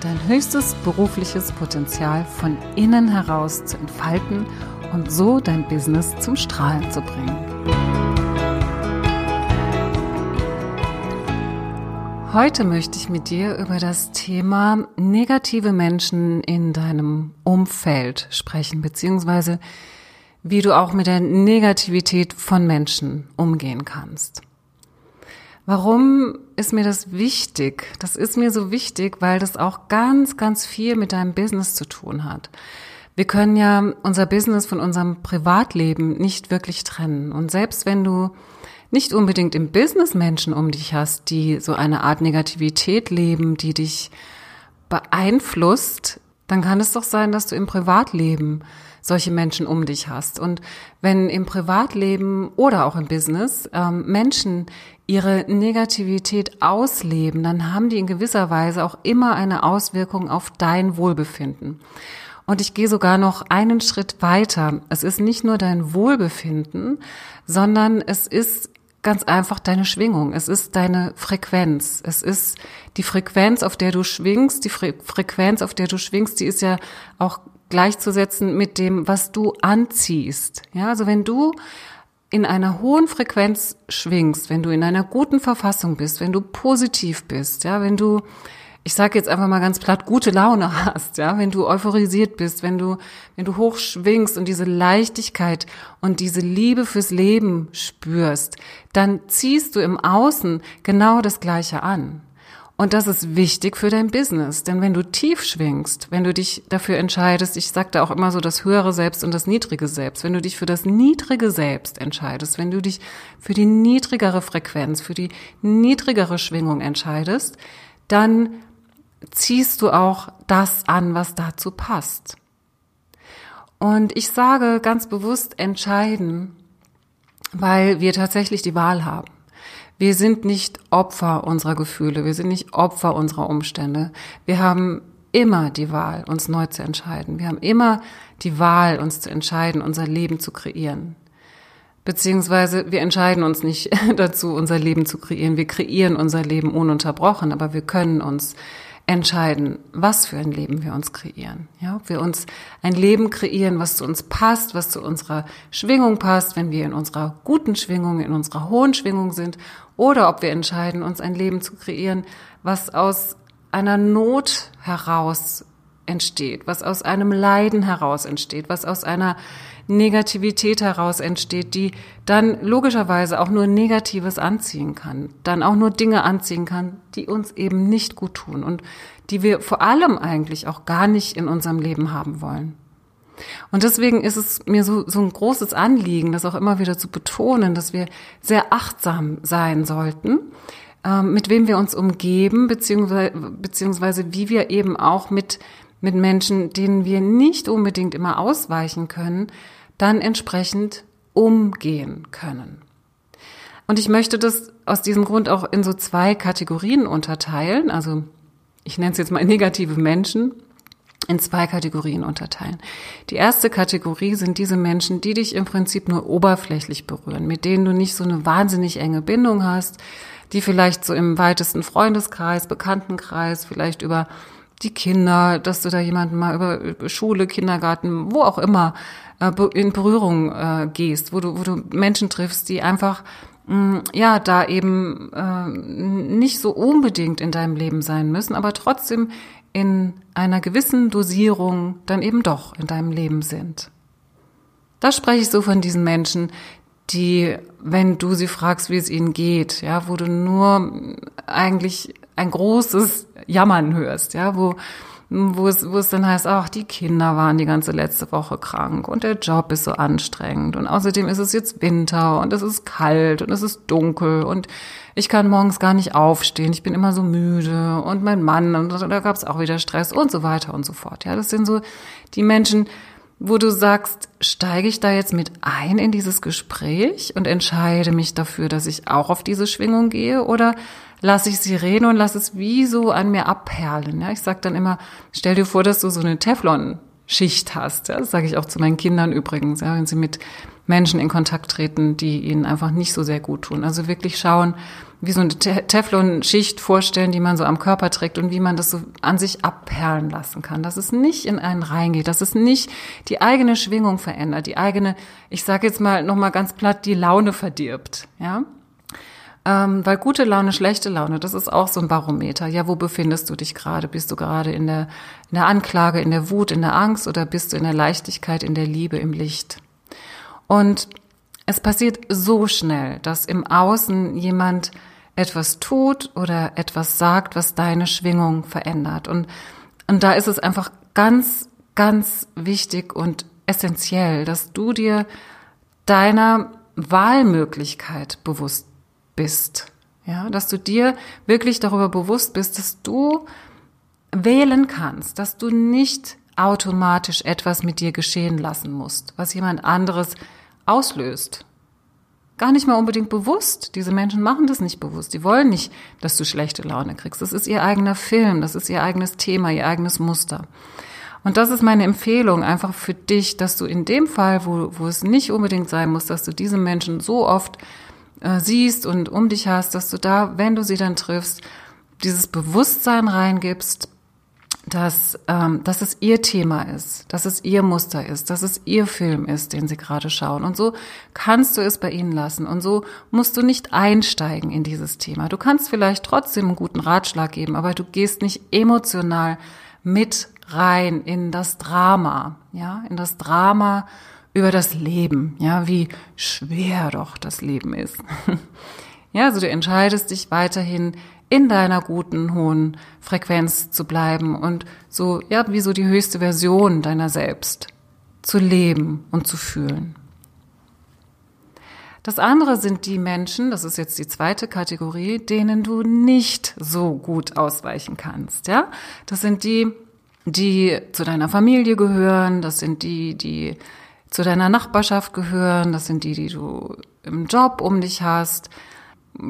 dein höchstes berufliches Potenzial von innen heraus zu entfalten und so dein Business zum Strahlen zu bringen. Heute möchte ich mit dir über das Thema negative Menschen in deinem Umfeld sprechen, beziehungsweise wie du auch mit der Negativität von Menschen umgehen kannst. Warum ist mir das wichtig? Das ist mir so wichtig, weil das auch ganz, ganz viel mit deinem Business zu tun hat. Wir können ja unser Business von unserem Privatleben nicht wirklich trennen. Und selbst wenn du nicht unbedingt im Business Menschen um dich hast, die so eine Art Negativität leben, die dich beeinflusst, dann kann es doch sein, dass du im Privatleben solche Menschen um dich hast. Und wenn im Privatleben oder auch im Business ähm, Menschen ihre Negativität ausleben, dann haben die in gewisser Weise auch immer eine Auswirkung auf dein Wohlbefinden. Und ich gehe sogar noch einen Schritt weiter. Es ist nicht nur dein Wohlbefinden, sondern es ist ganz einfach deine Schwingung. Es ist deine Frequenz. Es ist die Frequenz, auf der du schwingst. Die Fre Frequenz, auf der du schwingst, die ist ja auch gleichzusetzen mit dem, was du anziehst. Ja, also wenn du in einer hohen Frequenz schwingst, wenn du in einer guten Verfassung bist, wenn du positiv bist, ja, wenn du, ich sage jetzt einfach mal ganz platt, gute Laune hast, ja, wenn du euphorisiert bist, wenn du, wenn du hoch schwingst und diese Leichtigkeit und diese Liebe fürs Leben spürst, dann ziehst du im Außen genau das Gleiche an. Und das ist wichtig für dein Business, denn wenn du tief schwingst, wenn du dich dafür entscheidest, ich sagte auch immer so das höhere Selbst und das niedrige Selbst, wenn du dich für das niedrige Selbst entscheidest, wenn du dich für die niedrigere Frequenz, für die niedrigere Schwingung entscheidest, dann ziehst du auch das an, was dazu passt. Und ich sage ganz bewusst entscheiden, weil wir tatsächlich die Wahl haben. Wir sind nicht Opfer unserer Gefühle, wir sind nicht Opfer unserer Umstände. Wir haben immer die Wahl, uns neu zu entscheiden. Wir haben immer die Wahl, uns zu entscheiden, unser Leben zu kreieren. Beziehungsweise wir entscheiden uns nicht dazu, unser Leben zu kreieren. Wir kreieren unser Leben ununterbrochen, aber wir können uns entscheiden, was für ein Leben wir uns kreieren. Ja, ob wir uns ein Leben kreieren, was zu uns passt, was zu unserer Schwingung passt, wenn wir in unserer guten Schwingung, in unserer hohen Schwingung sind, oder ob wir entscheiden, uns ein Leben zu kreieren, was aus einer Not heraus entsteht, was aus einem Leiden heraus entsteht, was aus einer Negativität heraus entsteht, die dann logischerweise auch nur Negatives anziehen kann, dann auch nur Dinge anziehen kann, die uns eben nicht gut tun und die wir vor allem eigentlich auch gar nicht in unserem Leben haben wollen. Und deswegen ist es mir so, so ein großes Anliegen, das auch immer wieder zu betonen, dass wir sehr achtsam sein sollten, ähm, mit wem wir uns umgeben, beziehungsweise, beziehungsweise wie wir eben auch mit, mit Menschen, denen wir nicht unbedingt immer ausweichen können, dann entsprechend umgehen können. Und ich möchte das aus diesem Grund auch in so zwei Kategorien unterteilen. Also ich nenne es jetzt mal negative Menschen in zwei Kategorien unterteilen. Die erste Kategorie sind diese Menschen, die dich im Prinzip nur oberflächlich berühren, mit denen du nicht so eine wahnsinnig enge Bindung hast, die vielleicht so im weitesten Freundeskreis, Bekanntenkreis, vielleicht über die Kinder, dass du da jemanden mal über Schule, Kindergarten, wo auch immer in Berührung äh, gehst, wo du, wo du Menschen triffst, die einfach mm, ja da eben äh, nicht so unbedingt in deinem Leben sein müssen, aber trotzdem in einer gewissen Dosierung dann eben doch in deinem Leben sind. Da spreche ich so von diesen Menschen, die, wenn du sie fragst, wie es ihnen geht, ja, wo du nur eigentlich ein großes Jammern hörst, ja, wo, wo es, wo es dann heißt, ach, die Kinder waren die ganze letzte Woche krank und der Job ist so anstrengend und außerdem ist es jetzt Winter und es ist kalt und es ist dunkel und ich kann morgens gar nicht aufstehen, ich bin immer so müde und mein Mann und da gab es auch wieder Stress und so weiter und so fort. Ja, das sind so die Menschen, wo du sagst, steige ich da jetzt mit ein in dieses Gespräch und entscheide mich dafür, dass ich auch auf diese Schwingung gehe oder lasse ich sie reden und lasse es wie so an mir abperlen. Ja, ich sage dann immer, stell dir vor, dass du so eine Teflon-Schicht hast. Ja, das sage ich auch zu meinen Kindern übrigens, ja, wenn sie mit Menschen in Kontakt treten, die ihnen einfach nicht so sehr gut tun. Also wirklich schauen, wie so eine Teflon-Schicht vorstellen, die man so am Körper trägt und wie man das so an sich abperlen lassen kann, dass es nicht in einen reingeht, dass es nicht die eigene Schwingung verändert, die eigene, ich sage jetzt mal noch mal ganz platt, die Laune verdirbt, ja. Ähm, weil gute Laune, schlechte Laune, das ist auch so ein Barometer. Ja, wo befindest du dich gerade? Bist du gerade in der, in der Anklage, in der Wut, in der Angst oder bist du in der Leichtigkeit, in der Liebe, im Licht? Und es passiert so schnell, dass im Außen jemand etwas tut oder etwas sagt, was deine Schwingung verändert. Und, und da ist es einfach ganz, ganz wichtig und essentiell, dass du dir deiner Wahlmöglichkeit bewusst bist. Ja, dass du dir wirklich darüber bewusst bist, dass du wählen kannst, dass du nicht automatisch etwas mit dir geschehen lassen musst, was jemand anderes auslöst gar nicht mal unbedingt bewusst. Diese Menschen machen das nicht bewusst. Die wollen nicht, dass du schlechte Laune kriegst. Das ist ihr eigener Film, das ist ihr eigenes Thema, ihr eigenes Muster. Und das ist meine Empfehlung einfach für dich, dass du in dem Fall, wo, wo es nicht unbedingt sein muss, dass du diese Menschen so oft äh, siehst und um dich hast, dass du da, wenn du sie dann triffst, dieses Bewusstsein reingibst, dass, ähm, dass es ihr Thema ist, dass es ihr Muster ist, dass es ihr Film ist, den sie gerade schauen. Und so kannst du es bei ihnen lassen. Und so musst du nicht einsteigen in dieses Thema. Du kannst vielleicht trotzdem einen guten Ratschlag geben, aber du gehst nicht emotional mit rein in das Drama, ja, in das Drama über das Leben, ja, wie schwer doch das Leben ist. ja, also du entscheidest dich weiterhin in deiner guten, hohen Frequenz zu bleiben und so, ja, wie so die höchste Version deiner selbst zu leben und zu fühlen. Das andere sind die Menschen, das ist jetzt die zweite Kategorie, denen du nicht so gut ausweichen kannst, ja? Das sind die, die zu deiner Familie gehören, das sind die, die zu deiner Nachbarschaft gehören, das sind die, die du im Job um dich hast,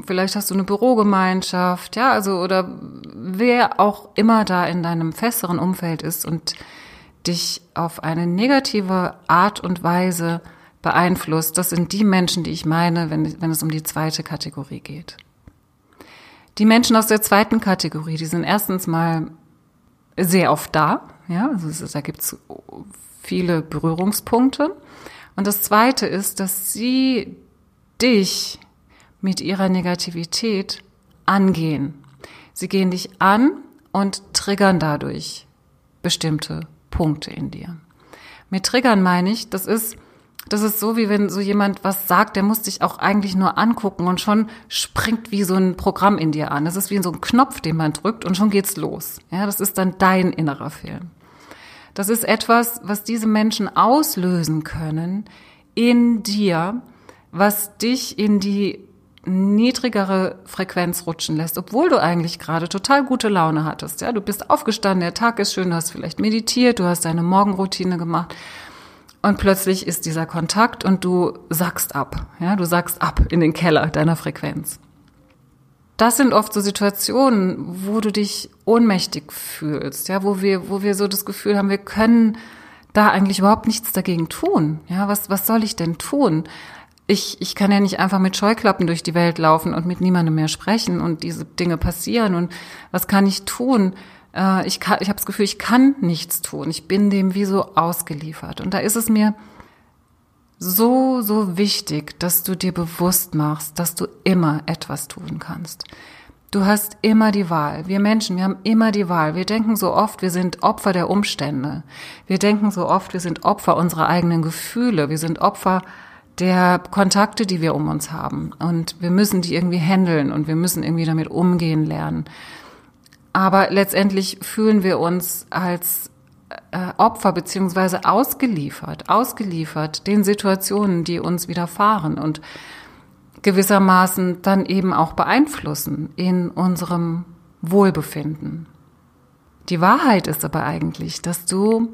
vielleicht hast du eine Bürogemeinschaft, ja, also oder wer auch immer da in deinem festeren Umfeld ist und dich auf eine negative Art und Weise beeinflusst, das sind die Menschen, die ich meine, wenn, wenn es um die zweite Kategorie geht. Die Menschen aus der zweiten Kategorie, die sind erstens mal sehr oft da, ja, also da gibt's viele Berührungspunkte. Und das zweite ist, dass sie dich mit ihrer Negativität angehen. Sie gehen dich an und triggern dadurch bestimmte Punkte in dir. Mit triggern meine ich, das ist, das ist so, wie wenn so jemand was sagt, der muss dich auch eigentlich nur angucken und schon springt wie so ein Programm in dir an. Das ist wie so ein Knopf, den man drückt und schon geht's los. Ja, das ist dann dein innerer Film. Das ist etwas, was diese Menschen auslösen können in dir, was dich in die niedrigere Frequenz rutschen lässt, obwohl du eigentlich gerade total gute Laune hattest. Ja, du bist aufgestanden, der Tag ist schön, du hast vielleicht meditiert, du hast deine Morgenroutine gemacht und plötzlich ist dieser Kontakt und du sackst ab. Ja, du sackst ab in den Keller deiner Frequenz. Das sind oft so Situationen, wo du dich ohnmächtig fühlst, ja, wo wir, wo wir so das Gefühl haben, wir können da eigentlich überhaupt nichts dagegen tun. Ja, was, was soll ich denn tun? ich, ich kann ja nicht einfach mit Scheuklappen durch die Welt laufen und mit niemandem mehr sprechen und diese Dinge passieren. Und was kann ich tun? Äh, ich kann, ich habe das Gefühl, ich kann nichts tun. Ich bin dem wie so ausgeliefert. Und da ist es mir so, so wichtig, dass du dir bewusst machst, dass du immer etwas tun kannst. Du hast immer die Wahl. Wir Menschen, wir haben immer die Wahl. Wir denken so oft, wir sind Opfer der Umstände. Wir denken so oft, wir sind Opfer unserer eigenen Gefühle. Wir sind Opfer der Kontakte, die wir um uns haben. Und wir müssen die irgendwie handeln und wir müssen irgendwie damit umgehen lernen. Aber letztendlich fühlen wir uns als äh, Opfer beziehungsweise ausgeliefert, ausgeliefert den Situationen, die uns widerfahren und gewissermaßen dann eben auch beeinflussen in unserem Wohlbefinden. Die Wahrheit ist aber eigentlich, dass du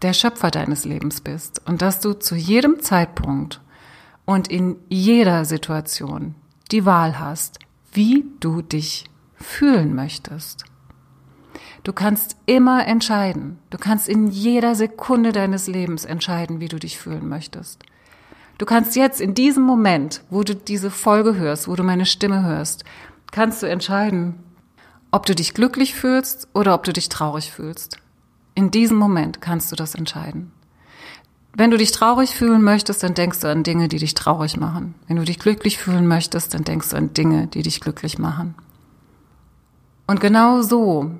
der Schöpfer deines Lebens bist und dass du zu jedem Zeitpunkt und in jeder Situation die Wahl hast, wie du dich fühlen möchtest. Du kannst immer entscheiden. Du kannst in jeder Sekunde deines Lebens entscheiden, wie du dich fühlen möchtest. Du kannst jetzt in diesem Moment, wo du diese Folge hörst, wo du meine Stimme hörst, kannst du entscheiden, ob du dich glücklich fühlst oder ob du dich traurig fühlst. In diesem Moment kannst du das entscheiden. Wenn du dich traurig fühlen möchtest, dann denkst du an Dinge, die dich traurig machen. Wenn du dich glücklich fühlen möchtest, dann denkst du an Dinge, die dich glücklich machen. Und genau so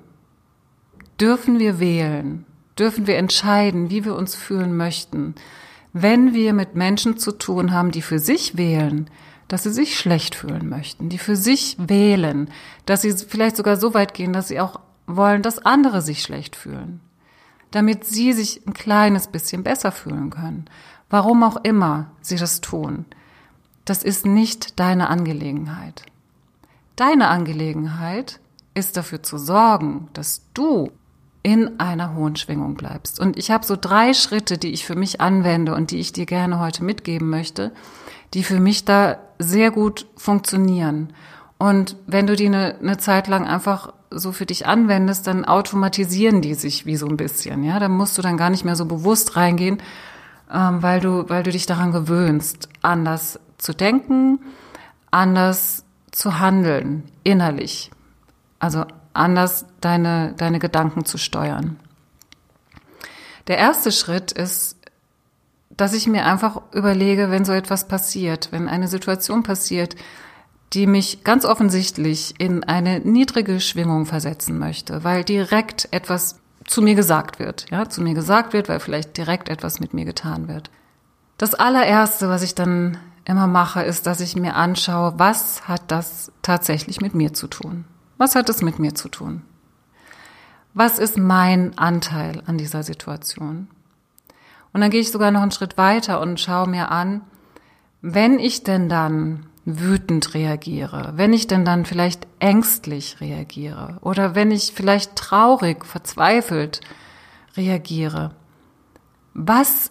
dürfen wir wählen, dürfen wir entscheiden, wie wir uns fühlen möchten, wenn wir mit Menschen zu tun haben, die für sich wählen, dass sie sich schlecht fühlen möchten, die für sich wählen, dass sie vielleicht sogar so weit gehen, dass sie auch wollen, dass andere sich schlecht fühlen, damit sie sich ein kleines bisschen besser fühlen können. Warum auch immer sie das tun, das ist nicht deine Angelegenheit. Deine Angelegenheit ist dafür zu sorgen, dass du in einer hohen Schwingung bleibst. Und ich habe so drei Schritte, die ich für mich anwende und die ich dir gerne heute mitgeben möchte, die für mich da sehr gut funktionieren. Und wenn du die eine, eine Zeit lang einfach so für dich anwendest, dann automatisieren die sich wie so ein bisschen. Ja, da musst du dann gar nicht mehr so bewusst reingehen, ähm, weil du, weil du dich daran gewöhnst, anders zu denken, anders zu handeln, innerlich. Also anders deine, deine Gedanken zu steuern. Der erste Schritt ist, dass ich mir einfach überlege, wenn so etwas passiert, wenn eine Situation passiert, die mich ganz offensichtlich in eine niedrige Schwingung versetzen möchte, weil direkt etwas zu mir gesagt wird, ja, zu mir gesagt wird, weil vielleicht direkt etwas mit mir getan wird. Das allererste, was ich dann immer mache, ist, dass ich mir anschaue, was hat das tatsächlich mit mir zu tun? Was hat es mit mir zu tun? Was ist mein Anteil an dieser Situation? Und dann gehe ich sogar noch einen Schritt weiter und schaue mir an, wenn ich denn dann wütend reagiere, wenn ich denn dann vielleicht ängstlich reagiere oder wenn ich vielleicht traurig, verzweifelt reagiere, was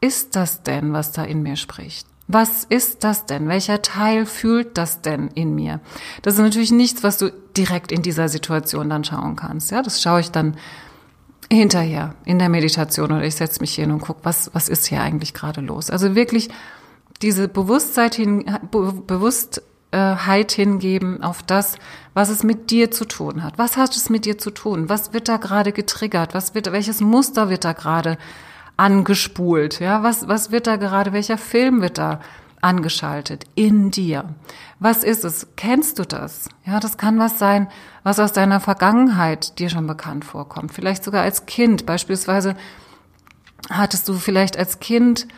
ist das denn, was da in mir spricht? Was ist das denn? Welcher Teil fühlt das denn in mir? Das ist natürlich nichts, was du direkt in dieser Situation dann schauen kannst. Ja, das schaue ich dann hinterher in der Meditation oder ich setze mich hin und gucke, was, was ist hier eigentlich gerade los? Also wirklich diese Bewusstheit hin, Bewusstheit hingeben auf das, was es mit dir zu tun hat. Was hat es mit dir zu tun? Was wird da gerade getriggert? Was wird, welches Muster wird da gerade angespult? Ja, was, was wird da gerade, welcher Film wird da angeschaltet in dir? Was ist es? Kennst du das? Ja, das kann was sein, was aus deiner Vergangenheit dir schon bekannt vorkommt. Vielleicht sogar als Kind. Beispielsweise hattest du vielleicht als Kind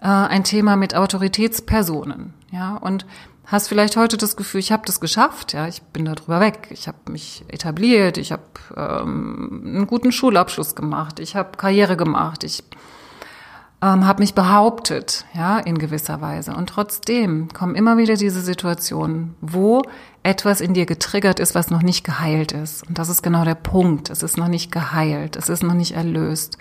äh, ein Thema mit Autoritätspersonen. Ja, und hast vielleicht heute das Gefühl, ich habe das geschafft, ja, ich bin da drüber weg, ich habe mich etabliert, ich habe ähm, einen guten Schulabschluss gemacht, ich habe Karriere gemacht, ich ähm, habe mich behauptet, ja, in gewisser Weise. Und trotzdem kommen immer wieder diese Situationen, wo etwas in dir getriggert ist, was noch nicht geheilt ist. Und das ist genau der Punkt. Es ist noch nicht geheilt, es ist noch nicht erlöst.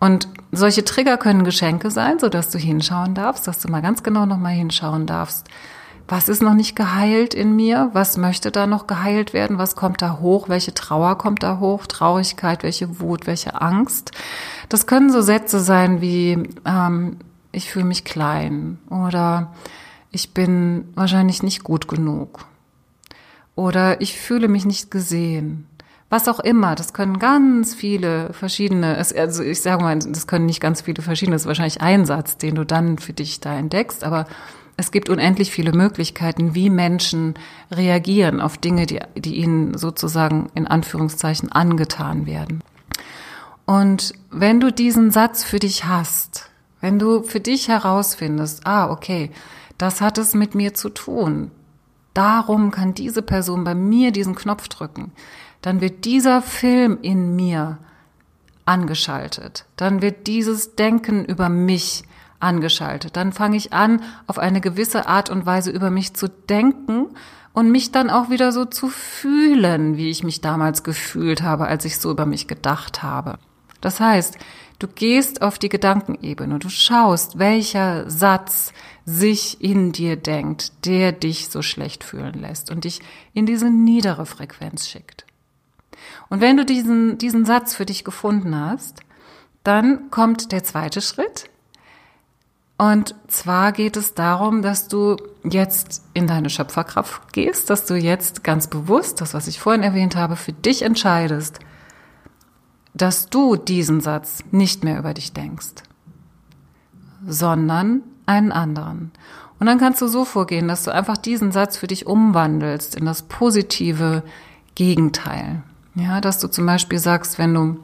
Und solche Trigger können Geschenke sein, so dass du hinschauen darfst, dass du mal ganz genau noch mal hinschauen darfst was ist noch nicht geheilt in mir? Was möchte da noch geheilt werden? Was kommt da hoch? Welche Trauer kommt da hoch? Traurigkeit, welche Wut, welche Angst? Das können so Sätze sein wie, ähm, ich fühle mich klein oder ich bin wahrscheinlich nicht gut genug oder ich fühle mich nicht gesehen. Was auch immer, das können ganz viele verschiedene, also ich sage mal, das können nicht ganz viele verschiedene, das ist wahrscheinlich ein Satz, den du dann für dich da entdeckst, aber es gibt unendlich viele Möglichkeiten, wie Menschen reagieren auf Dinge, die, die ihnen sozusagen in Anführungszeichen angetan werden. Und wenn du diesen Satz für dich hast, wenn du für dich herausfindest, ah, okay, das hat es mit mir zu tun, darum kann diese Person bei mir diesen Knopf drücken, dann wird dieser Film in mir angeschaltet, dann wird dieses Denken über mich angeschaltet. Dann fange ich an, auf eine gewisse Art und Weise über mich zu denken und mich dann auch wieder so zu fühlen, wie ich mich damals gefühlt habe, als ich so über mich gedacht habe. Das heißt, Du gehst auf die Gedankenebene, du schaust, welcher Satz sich in dir denkt, der dich so schlecht fühlen lässt und dich in diese niedere Frequenz schickt. Und wenn du diesen, diesen Satz für dich gefunden hast, dann kommt der zweite Schritt. Und zwar geht es darum, dass du jetzt in deine Schöpferkraft gehst, dass du jetzt ganz bewusst, das was ich vorhin erwähnt habe, für dich entscheidest, dass du diesen Satz nicht mehr über dich denkst, sondern einen anderen. Und dann kannst du so vorgehen, dass du einfach diesen Satz für dich umwandelst in das positive Gegenteil. Ja, dass du zum Beispiel sagst, wenn du,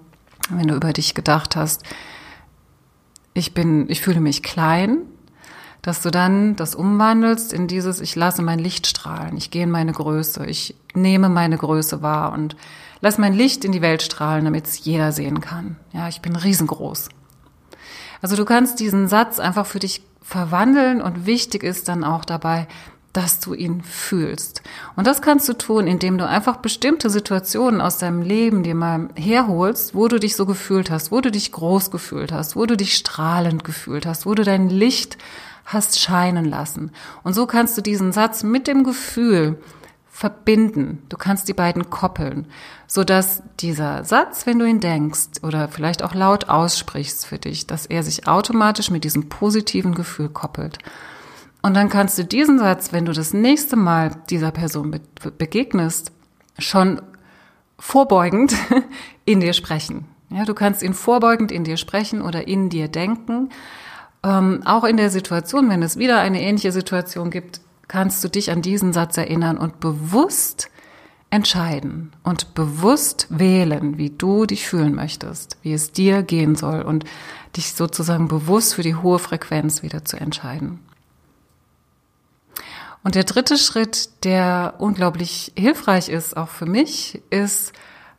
wenn du über dich gedacht hast, ich bin, ich fühle mich klein, dass du dann das umwandelst in dieses, ich lasse mein Licht strahlen, ich gehe in meine Größe, ich nehme meine Größe wahr und lass mein Licht in die Welt strahlen, damit es jeder sehen kann. Ja, ich bin riesengroß. Also du kannst diesen Satz einfach für dich verwandeln und wichtig ist dann auch dabei, dass du ihn fühlst. Und das kannst du tun, indem du einfach bestimmte Situationen aus deinem Leben dir mal herholst, wo du dich so gefühlt hast, wo du dich groß gefühlt hast, wo du dich strahlend gefühlt hast, wo du dein Licht hast scheinen lassen. Und so kannst du diesen Satz mit dem Gefühl verbinden. Du kannst die beiden koppeln, so dass dieser Satz, wenn du ihn denkst oder vielleicht auch laut aussprichst für dich, dass er sich automatisch mit diesem positiven Gefühl koppelt. Und dann kannst du diesen Satz, wenn du das nächste Mal dieser Person be begegnest, schon vorbeugend in dir sprechen. Ja, du kannst ihn vorbeugend in dir sprechen oder in dir denken. Ähm, auch in der Situation, wenn es wieder eine ähnliche Situation gibt, kannst du dich an diesen Satz erinnern und bewusst entscheiden und bewusst wählen, wie du dich fühlen möchtest, wie es dir gehen soll und dich sozusagen bewusst für die hohe Frequenz wieder zu entscheiden. Und der dritte Schritt, der unglaublich hilfreich ist, auch für mich, ist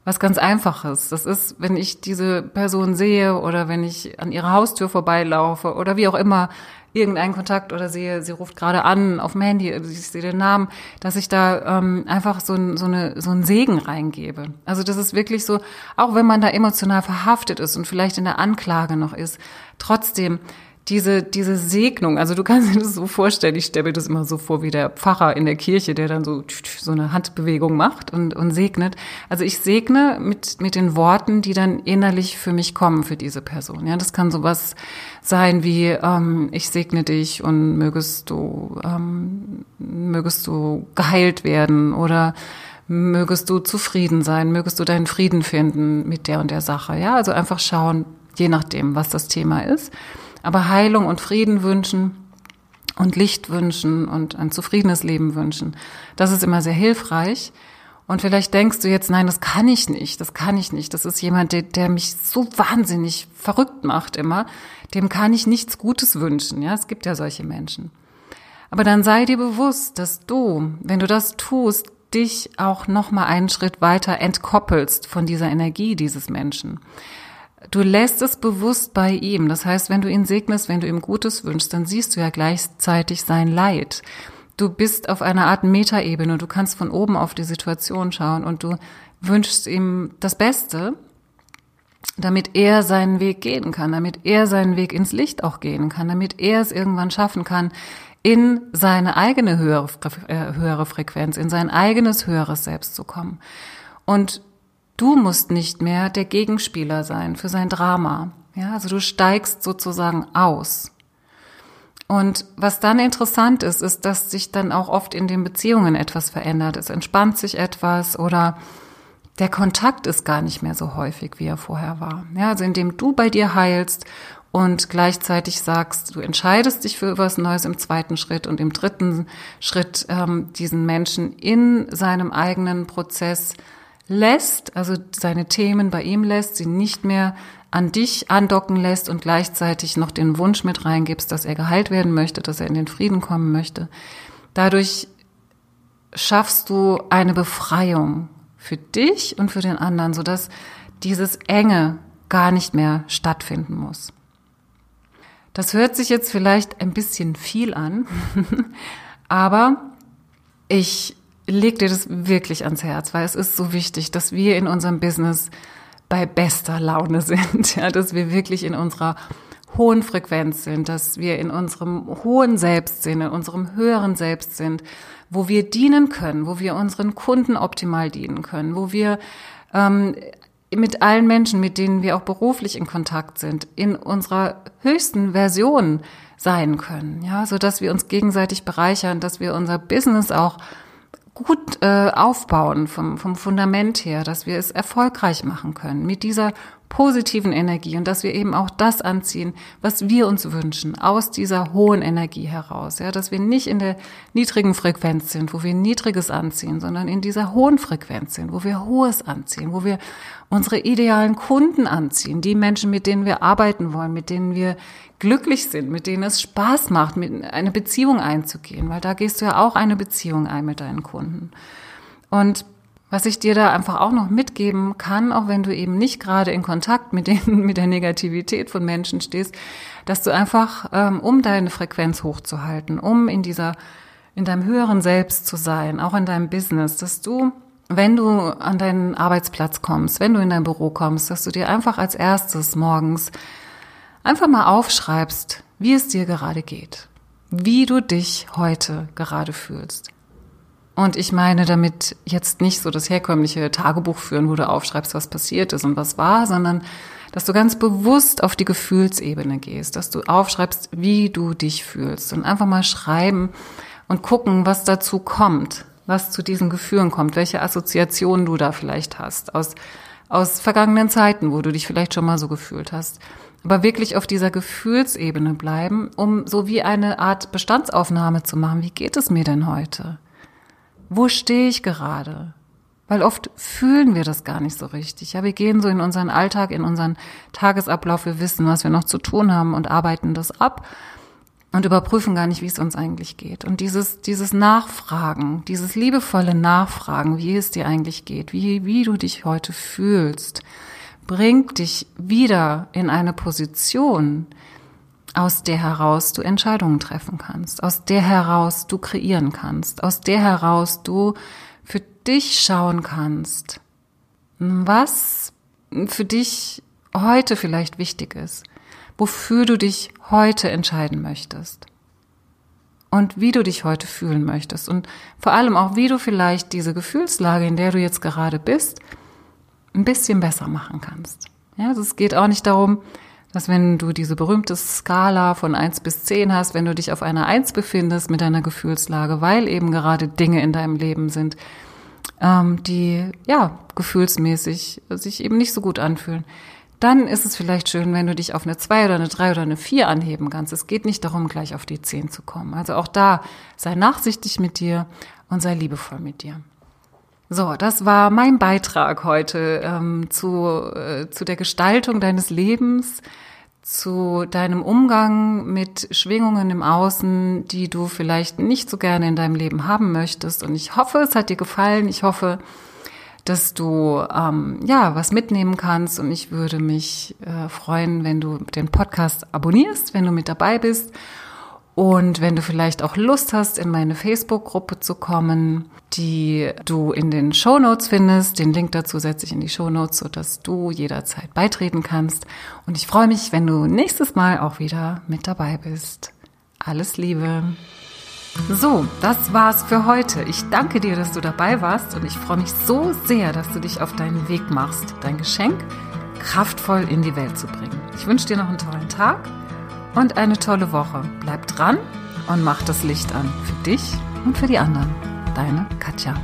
was ganz Einfaches. Das ist, wenn ich diese Person sehe oder wenn ich an ihrer Haustür vorbeilaufe oder wie auch immer irgendeinen Kontakt oder sehe, sie ruft gerade an auf dem Handy, ich sehe den Namen, dass ich da ähm, einfach so, ein, so, eine, so einen Segen reingebe. Also das ist wirklich so, auch wenn man da emotional verhaftet ist und vielleicht in der Anklage noch ist, trotzdem diese, diese Segnung, also du kannst dir das so vorstellen, ich stelle mir das immer so vor wie der Pfarrer in der Kirche, der dann so, so eine Handbewegung macht und, und segnet. Also ich segne mit, mit den Worten, die dann innerlich für mich kommen, für diese Person. Ja, das kann sowas sein wie, ähm, ich segne dich und mögest du, ähm, mögest du geheilt werden oder mögest du zufrieden sein, mögest du deinen Frieden finden mit der und der Sache. Ja, also einfach schauen, je nachdem, was das Thema ist aber Heilung und Frieden wünschen und Licht wünschen und ein zufriedenes Leben wünschen. Das ist immer sehr hilfreich. Und vielleicht denkst du jetzt, nein, das kann ich nicht, das kann ich nicht. Das ist jemand, der, der mich so wahnsinnig verrückt macht immer. Dem kann ich nichts Gutes wünschen. Ja, es gibt ja solche Menschen. Aber dann sei dir bewusst, dass du, wenn du das tust, dich auch noch mal einen Schritt weiter entkoppelst von dieser Energie dieses Menschen. Du lässt es bewusst bei ihm. Das heißt, wenn du ihn segnest, wenn du ihm Gutes wünschst, dann siehst du ja gleichzeitig sein Leid. Du bist auf einer Art Metaebene. Du kannst von oben auf die Situation schauen und du wünschst ihm das Beste, damit er seinen Weg gehen kann, damit er seinen Weg ins Licht auch gehen kann, damit er es irgendwann schaffen kann, in seine eigene höhere, äh, höhere Frequenz, in sein eigenes höheres Selbst zu kommen. Und Du musst nicht mehr der Gegenspieler sein für sein Drama. Ja, also du steigst sozusagen aus. Und was dann interessant ist, ist, dass sich dann auch oft in den Beziehungen etwas verändert. Es entspannt sich etwas oder der Kontakt ist gar nicht mehr so häufig, wie er vorher war. Ja, also indem du bei dir heilst und gleichzeitig sagst, du entscheidest dich für was Neues im zweiten Schritt und im dritten Schritt ähm, diesen Menschen in seinem eigenen Prozess lässt, also seine Themen bei ihm lässt, sie nicht mehr an dich andocken lässt und gleichzeitig noch den Wunsch mit reingibst, dass er geheilt werden möchte, dass er in den Frieden kommen möchte. Dadurch schaffst du eine Befreiung für dich und für den anderen, sodass dieses Enge gar nicht mehr stattfinden muss. Das hört sich jetzt vielleicht ein bisschen viel an, aber ich leg dir das wirklich ans Herz, weil es ist so wichtig, dass wir in unserem Business bei bester Laune sind, ja, dass wir wirklich in unserer hohen Frequenz sind, dass wir in unserem hohen Selbst sind, in unserem höheren Selbst sind, wo wir dienen können, wo wir unseren Kunden optimal dienen können, wo wir ähm, mit allen Menschen, mit denen wir auch beruflich in Kontakt sind, in unserer höchsten Version sein können, ja, so dass wir uns gegenseitig bereichern, dass wir unser Business auch gut äh, aufbauen vom, vom Fundament her, dass wir es erfolgreich machen können mit dieser positiven Energie und dass wir eben auch das anziehen, was wir uns wünschen, aus dieser hohen Energie heraus. Ja, dass wir nicht in der niedrigen Frequenz sind, wo wir Niedriges anziehen, sondern in dieser hohen Frequenz sind, wo wir Hohes anziehen, wo wir unsere idealen Kunden anziehen, die Menschen, mit denen wir arbeiten wollen, mit denen wir glücklich sind, mit denen es Spaß macht, mit eine Beziehung einzugehen, weil da gehst du ja auch eine Beziehung ein mit deinen Kunden. Und was ich dir da einfach auch noch mitgeben kann, auch wenn du eben nicht gerade in Kontakt mit, den, mit der Negativität von Menschen stehst, dass du einfach, ähm, um deine Frequenz hochzuhalten, um in dieser, in deinem höheren Selbst zu sein, auch in deinem Business, dass du, wenn du an deinen Arbeitsplatz kommst, wenn du in dein Büro kommst, dass du dir einfach als erstes morgens einfach mal aufschreibst, wie es dir gerade geht, wie du dich heute gerade fühlst. Und ich meine damit jetzt nicht so das herkömmliche Tagebuch führen, wo du aufschreibst, was passiert ist und was war, sondern dass du ganz bewusst auf die Gefühlsebene gehst, dass du aufschreibst, wie du dich fühlst und einfach mal schreiben und gucken, was dazu kommt, was zu diesen Gefühlen kommt, welche Assoziationen du da vielleicht hast aus, aus vergangenen Zeiten, wo du dich vielleicht schon mal so gefühlt hast. Aber wirklich auf dieser Gefühlsebene bleiben, um so wie eine Art Bestandsaufnahme zu machen. Wie geht es mir denn heute? Wo stehe ich gerade? Weil oft fühlen wir das gar nicht so richtig. Ja, wir gehen so in unseren Alltag, in unseren Tagesablauf, wir wissen, was wir noch zu tun haben und arbeiten das ab und überprüfen gar nicht, wie es uns eigentlich geht. Und dieses, dieses Nachfragen, dieses liebevolle Nachfragen, wie es dir eigentlich geht, wie, wie du dich heute fühlst, bringt dich wieder in eine Position, aus der heraus du Entscheidungen treffen kannst, aus der heraus du kreieren kannst, aus der heraus du für dich schauen kannst, was für dich heute vielleicht wichtig ist, wofür du dich heute entscheiden möchtest und wie du dich heute fühlen möchtest und vor allem auch, wie du vielleicht diese Gefühlslage, in der du jetzt gerade bist, ein bisschen besser machen kannst. Ja, also es geht auch nicht darum, dass wenn du diese berühmte Skala von eins bis zehn hast, wenn du dich auf einer eins befindest mit deiner Gefühlslage, weil eben gerade Dinge in deinem Leben sind, ähm, die ja gefühlsmäßig sich eben nicht so gut anfühlen, dann ist es vielleicht schön, wenn du dich auf eine zwei oder eine drei oder eine vier anheben kannst. Es geht nicht darum, gleich auf die zehn zu kommen. Also auch da sei nachsichtig mit dir und sei liebevoll mit dir. So, das war mein Beitrag heute ähm, zu, äh, zu der Gestaltung deines Lebens, zu deinem Umgang mit Schwingungen im Außen, die du vielleicht nicht so gerne in deinem Leben haben möchtest. Und ich hoffe, es hat dir gefallen. Ich hoffe, dass du ähm, ja was mitnehmen kannst. Und ich würde mich äh, freuen, wenn du den Podcast abonnierst, wenn du mit dabei bist und wenn du vielleicht auch Lust hast, in meine Facebook-Gruppe zu kommen, die du in den Show Notes findest, den Link dazu setze ich in die Show Notes, sodass du jederzeit beitreten kannst. Und ich freue mich, wenn du nächstes Mal auch wieder mit dabei bist. Alles Liebe. So, das war's für heute. Ich danke dir, dass du dabei warst und ich freue mich so sehr, dass du dich auf deinen Weg machst, dein Geschenk kraftvoll in die Welt zu bringen. Ich wünsche dir noch einen tollen Tag und eine tolle Woche. Bleib dran und mach das Licht an für dich und für die anderen. Deine Katja.